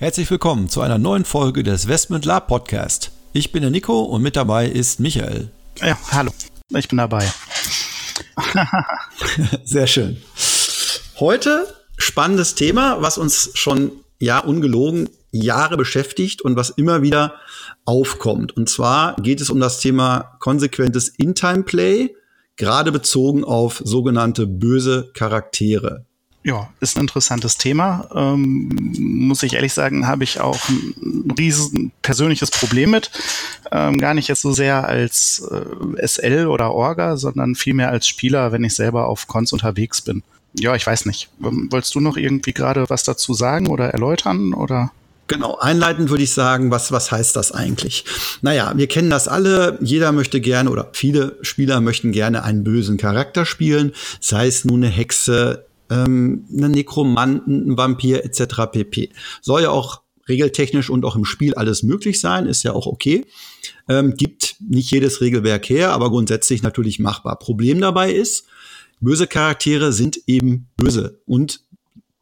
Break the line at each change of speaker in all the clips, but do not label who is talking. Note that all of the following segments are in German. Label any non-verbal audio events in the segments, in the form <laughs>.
Herzlich willkommen zu einer neuen Folge des Westment Lab Podcast. Ich bin der Nico und mit dabei ist Michael.
Ja, hallo. Ich bin dabei. <laughs>
Sehr schön. Heute spannendes Thema, was uns schon ja ungelogen Jahre beschäftigt und was immer wieder aufkommt. Und zwar geht es um das Thema konsequentes In-Time-Play, gerade bezogen auf sogenannte böse Charaktere.
Ja, ist ein interessantes Thema. Ähm, muss ich ehrlich sagen, habe ich auch ein riesen persönliches Problem mit. Ähm, gar nicht jetzt so sehr als äh, SL oder Orga, sondern vielmehr als Spieler, wenn ich selber auf Cons unterwegs bin. Ja, ich weiß nicht. Ähm, wolltest du noch irgendwie gerade was dazu sagen oder erläutern oder?
Genau, einleitend würde ich sagen, was, was heißt das eigentlich? Naja, wir kennen das alle. Jeder möchte gerne oder viele Spieler möchten gerne einen bösen Charakter spielen, sei es nun eine Hexe, ähm, einen Nekromanten, ein Vampir etc. pp. Soll ja auch regeltechnisch und auch im Spiel alles möglich sein, ist ja auch okay. Ähm, gibt nicht jedes Regelwerk her, aber grundsätzlich natürlich machbar. Problem dabei ist, böse Charaktere sind eben böse und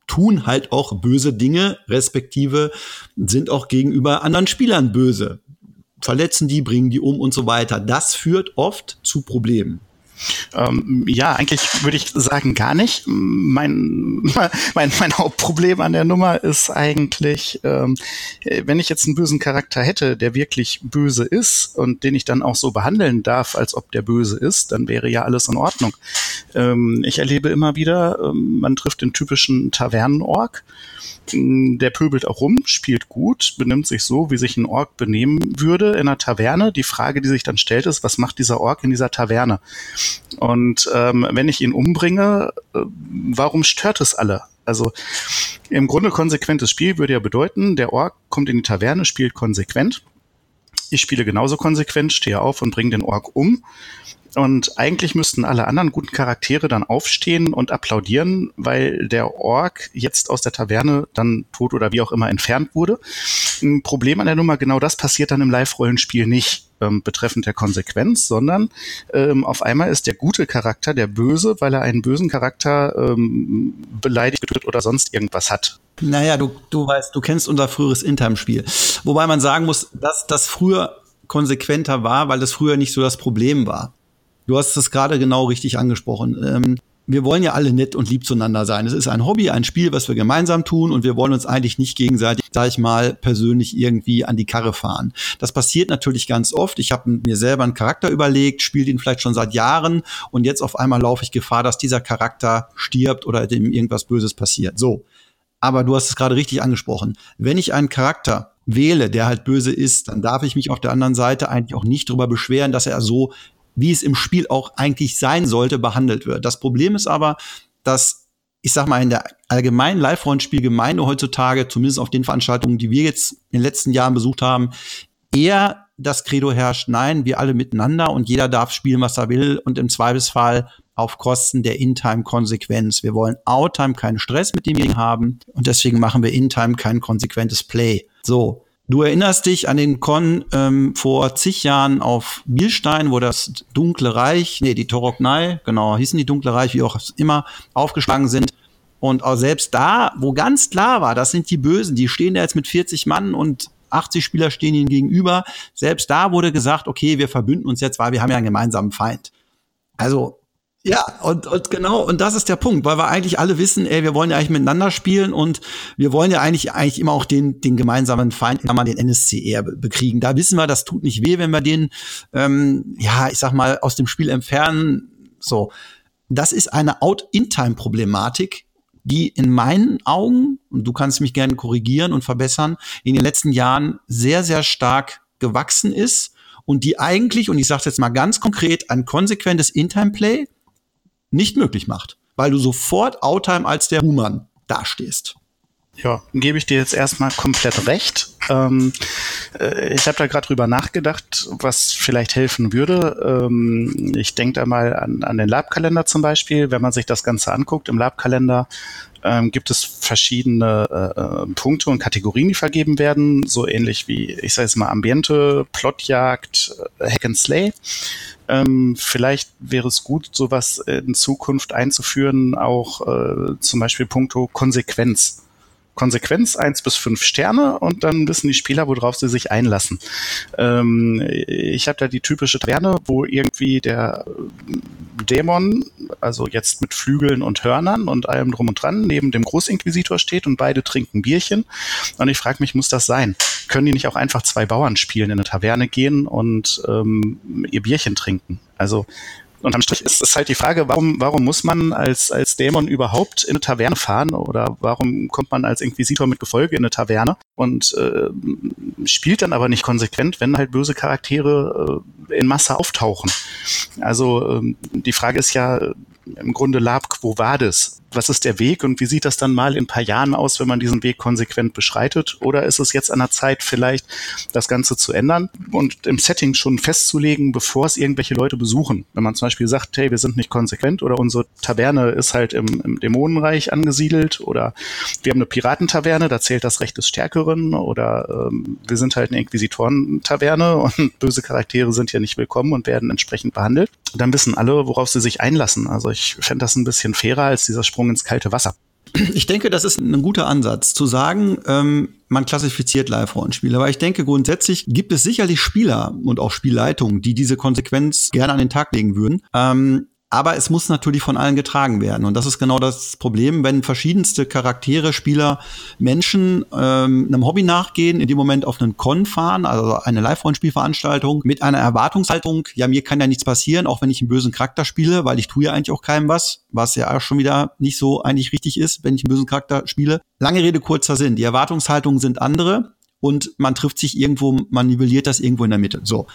tun halt auch böse Dinge, respektive sind auch gegenüber anderen Spielern böse. Verletzen die, bringen die um und so weiter. Das führt oft zu Problemen.
Ähm, ja, eigentlich würde ich sagen gar nicht. Mein, mein, mein Hauptproblem an der Nummer ist eigentlich, ähm, wenn ich jetzt einen bösen Charakter hätte, der wirklich böse ist und den ich dann auch so behandeln darf, als ob der böse ist, dann wäre ja alles in Ordnung. Ähm, ich erlebe immer wieder, ähm, man trifft den typischen Tavernenorg der pöbelt auch rum, spielt gut, benimmt sich so, wie sich ein Ork benehmen würde in einer Taverne. Die Frage, die sich dann stellt, ist, was macht dieser Ork in dieser Taverne? Und ähm, wenn ich ihn umbringe, äh, warum stört es alle? Also im Grunde konsequentes Spiel würde ja bedeuten, der Ork kommt in die Taverne, spielt konsequent. Ich spiele genauso konsequent, stehe auf und bringe den Ork um. Und eigentlich müssten alle anderen guten Charaktere dann aufstehen und applaudieren, weil der Ork jetzt aus der Taverne dann tot oder wie auch immer entfernt wurde. Ein Problem an der Nummer, genau das passiert dann im Live-Rollenspiel nicht ähm, betreffend der Konsequenz, sondern ähm, auf einmal ist der gute Charakter der Böse, weil er einen bösen Charakter ähm, beleidigt oder sonst irgendwas hat.
Naja, du, du weißt, du kennst unser früheres Intime-Spiel. Wobei man sagen muss, dass das früher konsequenter war, weil das früher nicht so das Problem war. Du hast es gerade genau richtig angesprochen. Ähm, wir wollen ja alle nett und lieb zueinander sein. Es ist ein Hobby, ein Spiel, was wir gemeinsam tun und wir wollen uns eigentlich nicht gegenseitig, sag ich mal, persönlich irgendwie an die Karre fahren. Das passiert natürlich ganz oft. Ich habe mir selber einen Charakter überlegt, spiele ihn vielleicht schon seit Jahren und jetzt auf einmal laufe ich Gefahr, dass dieser Charakter stirbt oder dem irgendwas Böses passiert. So. Aber du hast es gerade richtig angesprochen. Wenn ich einen Charakter wähle, der halt böse ist, dann darf ich mich auf der anderen Seite eigentlich auch nicht darüber beschweren, dass er so wie es im Spiel auch eigentlich sein sollte, behandelt wird. Das Problem ist aber, dass ich sag mal, in der allgemeinen Live-Rollenspielgemeinde heutzutage, zumindest auf den Veranstaltungen, die wir jetzt in den letzten Jahren besucht haben, eher das Credo herrscht, nein, wir alle miteinander und jeder darf spielen, was er will und im Zweifelsfall auf Kosten der In-Time-Konsequenz. Wir wollen Out-Time keinen Stress mit dem haben und deswegen machen wir In-Time kein konsequentes Play. So. Du erinnerst dich an den Con ähm, vor zig Jahren auf Bielstein, wo das Dunkle Reich, nee, die Toroknei, genau, hießen die Dunkle Reich, wie auch immer, aufgeschlagen sind. Und auch selbst da, wo ganz klar war, das sind die Bösen, die stehen da jetzt mit 40 Mann und 80 Spieler stehen ihnen gegenüber. Selbst da wurde gesagt, okay, wir verbünden uns jetzt, weil wir haben ja einen gemeinsamen Feind. Also ja, und, und genau, und das ist der Punkt, weil wir eigentlich alle wissen, ey, wir wollen ja eigentlich miteinander spielen und wir wollen ja eigentlich eigentlich immer auch den, den gemeinsamen Feind, kann man den NSC eher bekriegen. Da wissen wir, das tut nicht weh, wenn wir den, ähm, ja, ich sag mal, aus dem Spiel entfernen. So, das ist eine Out-In-Time-Problematik, die in meinen Augen, und du kannst mich gerne korrigieren und verbessern, in den letzten Jahren sehr, sehr stark gewachsen ist und die eigentlich, und ich sage jetzt mal ganz konkret, ein konsequentes In-Time-Play nicht möglich macht, weil du sofort Outtime als der Human dastehst.
Ja, gebe ich dir jetzt erstmal komplett recht. Ähm, äh, ich habe da gerade drüber nachgedacht, was vielleicht helfen würde. Ähm, ich denke da mal an, an den Labkalender zum Beispiel. Wenn man sich das Ganze anguckt, im Labkalender ähm, gibt es verschiedene äh, äh Punkte und Kategorien, die vergeben werden, so ähnlich wie, ich sage jetzt mal, Ambiente, Plotjagd, äh, Hack and Slay. Ähm, vielleicht wäre es gut, sowas in Zukunft einzuführen, auch äh, zum Beispiel puncto Konsequenz. Konsequenz eins bis fünf Sterne und dann wissen die Spieler, worauf sie sich einlassen. Ähm, ich habe da die typische Taverne, wo irgendwie der Dämon, also jetzt mit Flügeln und Hörnern und allem drum und dran, neben dem Großinquisitor steht und beide trinken Bierchen. Und ich frage mich, muss das sein? Können die nicht auch einfach zwei Bauern spielen, in eine Taverne gehen und ähm, ihr Bierchen trinken? Also unterm Strich ist es halt die Frage, warum, warum muss man als, als Dämon überhaupt in eine Taverne fahren oder warum kommt man als Inquisitor mit Gefolge in eine Taverne und äh, spielt dann aber nicht konsequent, wenn halt böse Charaktere äh, in Masse auftauchen. Also ähm, die Frage ist ja im Grunde Lab Quo Vadis was ist der Weg und wie sieht das dann mal in ein paar Jahren aus, wenn man diesen Weg konsequent beschreitet? Oder ist es jetzt an der Zeit, vielleicht das Ganze zu ändern und im Setting schon festzulegen, bevor es irgendwelche Leute besuchen? Wenn man zum Beispiel sagt, hey, wir sind nicht konsequent oder unsere Taverne ist halt im, im Dämonenreich angesiedelt oder wir haben eine Piratentaverne, da zählt das Recht des Stärkeren oder ähm, wir sind halt eine Inquisitoren-Taverne <laughs> und böse Charaktere sind ja nicht willkommen und werden entsprechend behandelt. Dann wissen alle, worauf sie sich einlassen. Also ich fände das ein bisschen fairer als dieser Sprung ins kalte Wasser.
Ich denke, das ist ein guter Ansatz, zu sagen, ähm, man klassifiziert Live-Rollenspiele. Aber ich denke, grundsätzlich gibt es sicherlich Spieler und auch Spielleitungen, die diese Konsequenz gerne an den Tag legen würden. Ähm, aber es muss natürlich von allen getragen werden. Und das ist genau das Problem, wenn verschiedenste Charaktere, Spieler, Menschen ähm, einem Hobby nachgehen, in dem Moment auf einen Con fahren, also eine Live-Rollenspielveranstaltung, mit einer Erwartungshaltung, ja, mir kann ja nichts passieren, auch wenn ich einen bösen Charakter spiele, weil ich tue ja eigentlich auch keinem was, was ja auch schon wieder nicht so eigentlich richtig ist, wenn ich einen bösen Charakter spiele. Lange Rede, kurzer Sinn. Die Erwartungshaltungen sind andere und man trifft sich irgendwo, man nivelliert das irgendwo in der Mitte. So.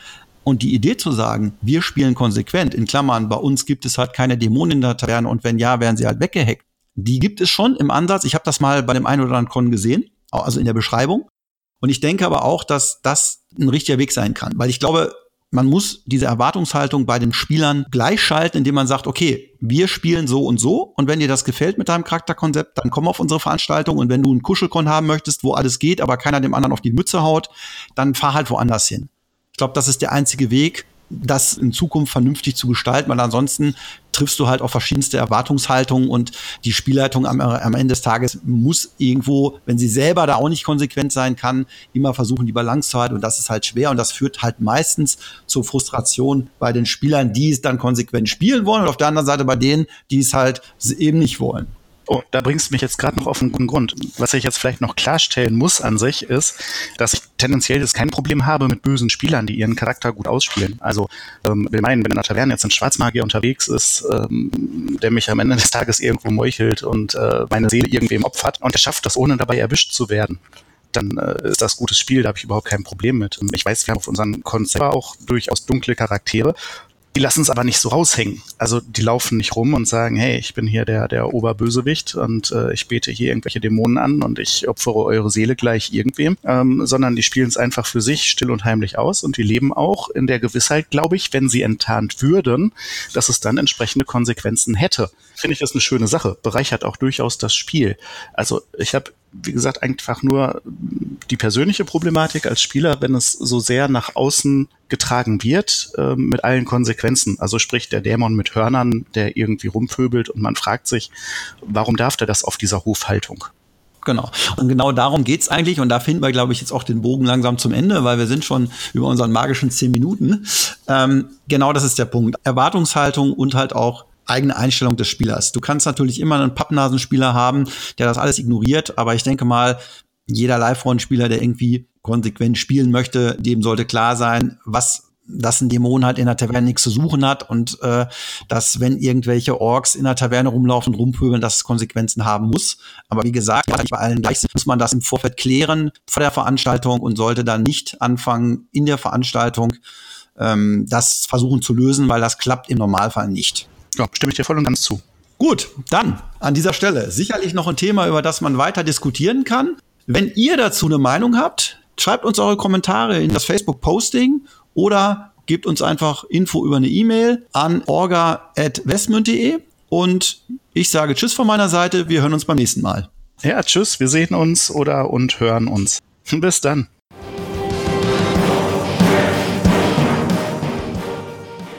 Und die Idee zu sagen, wir spielen konsequent, in Klammern, bei uns gibt es halt keine Dämonen in der Taverne und wenn ja, werden sie halt weggehackt. Die gibt es schon im Ansatz. Ich habe das mal bei dem einen oder anderen Con gesehen, also in der Beschreibung. Und ich denke aber auch, dass das ein richtiger Weg sein kann, weil ich glaube, man muss diese Erwartungshaltung bei den Spielern gleichschalten, indem man sagt, okay, wir spielen so und so und wenn dir das gefällt mit deinem Charakterkonzept, dann komm auf unsere Veranstaltung und wenn du einen Kuschelkon haben möchtest, wo alles geht, aber keiner dem anderen auf die Mütze haut, dann fahr halt woanders hin. Ich glaube, das ist der einzige Weg, das in Zukunft vernünftig zu gestalten, weil ansonsten triffst du halt auch verschiedenste Erwartungshaltungen und die Spielleitung am, am, Ende des Tages muss irgendwo, wenn sie selber da auch nicht konsequent sein kann, immer versuchen, die Balance zu halten und das ist halt schwer und das führt halt meistens zur Frustration bei den Spielern, die es dann konsequent spielen wollen und auf der anderen Seite bei denen, die es halt eben nicht wollen.
Oh, da bringst du mich jetzt gerade noch auf einen guten Grund. Was ich jetzt vielleicht noch klarstellen muss an sich ist, dass ich tendenziell jetzt kein Problem habe mit bösen Spielern, die ihren Charakter gut ausspielen. Also ähm, will meinen, wenn in der Taverne jetzt ein Schwarzmagier unterwegs ist, ähm, der mich am Ende des Tages irgendwo meuchelt und äh, meine Seele irgendwem opfert und er schafft das, ohne dabei erwischt zu werden, dann äh, ist das gutes Spiel, da habe ich überhaupt kein Problem mit. Ich weiß, wir haben auf unseren Konzept auch durchaus dunkle Charaktere die lassen es aber nicht so raushängen. Also die laufen nicht rum und sagen, hey, ich bin hier der, der Oberbösewicht und äh, ich bete hier irgendwelche Dämonen an und ich opfere eure Seele gleich irgendwem, ähm, sondern die spielen es einfach für sich still und heimlich aus und die leben auch in der Gewissheit, glaube ich, wenn sie enttarnt würden, dass es dann entsprechende Konsequenzen hätte. Finde ich das eine schöne Sache. Bereichert auch durchaus das Spiel. Also ich habe wie gesagt, einfach nur die persönliche Problematik als Spieler, wenn es so sehr nach außen getragen wird, äh, mit allen Konsequenzen. Also sprich der Dämon mit Hörnern, der irgendwie rumpöbelt und man fragt sich, warum darf der das auf dieser Hofhaltung?
Genau. Und genau darum geht's eigentlich. Und da finden wir, glaube ich, jetzt auch den Bogen langsam zum Ende, weil wir sind schon über unseren magischen zehn Minuten. Ähm, genau das ist der Punkt. Erwartungshaltung und halt auch eigene Einstellung des Spielers. Du kannst natürlich immer einen Pappnasenspieler haben, der das alles ignoriert, aber ich denke mal, jeder Live-Rollenspieler, der irgendwie konsequent spielen möchte, dem sollte klar sein, was dass ein Dämon halt in der Taverne nichts zu suchen hat und äh, dass, wenn irgendwelche Orks in der Taverne rumlaufen und rumpöbeln, dass es Konsequenzen haben muss. Aber wie gesagt, bei allen gleich muss man das im Vorfeld klären vor der Veranstaltung und sollte dann nicht anfangen, in der Veranstaltung ähm, das versuchen zu lösen, weil das klappt im Normalfall nicht.
Ja, stimme ich dir voll und ganz zu.
Gut, dann an dieser Stelle sicherlich noch ein Thema, über das man weiter diskutieren kann. Wenn ihr dazu eine Meinung habt, schreibt uns eure Kommentare in das Facebook-Posting oder gebt uns einfach Info über eine E-Mail an orga.westmünd.de und ich sage Tschüss von meiner Seite. Wir hören uns beim nächsten Mal.
Ja, tschüss. Wir sehen uns oder und hören uns. <laughs> Bis dann.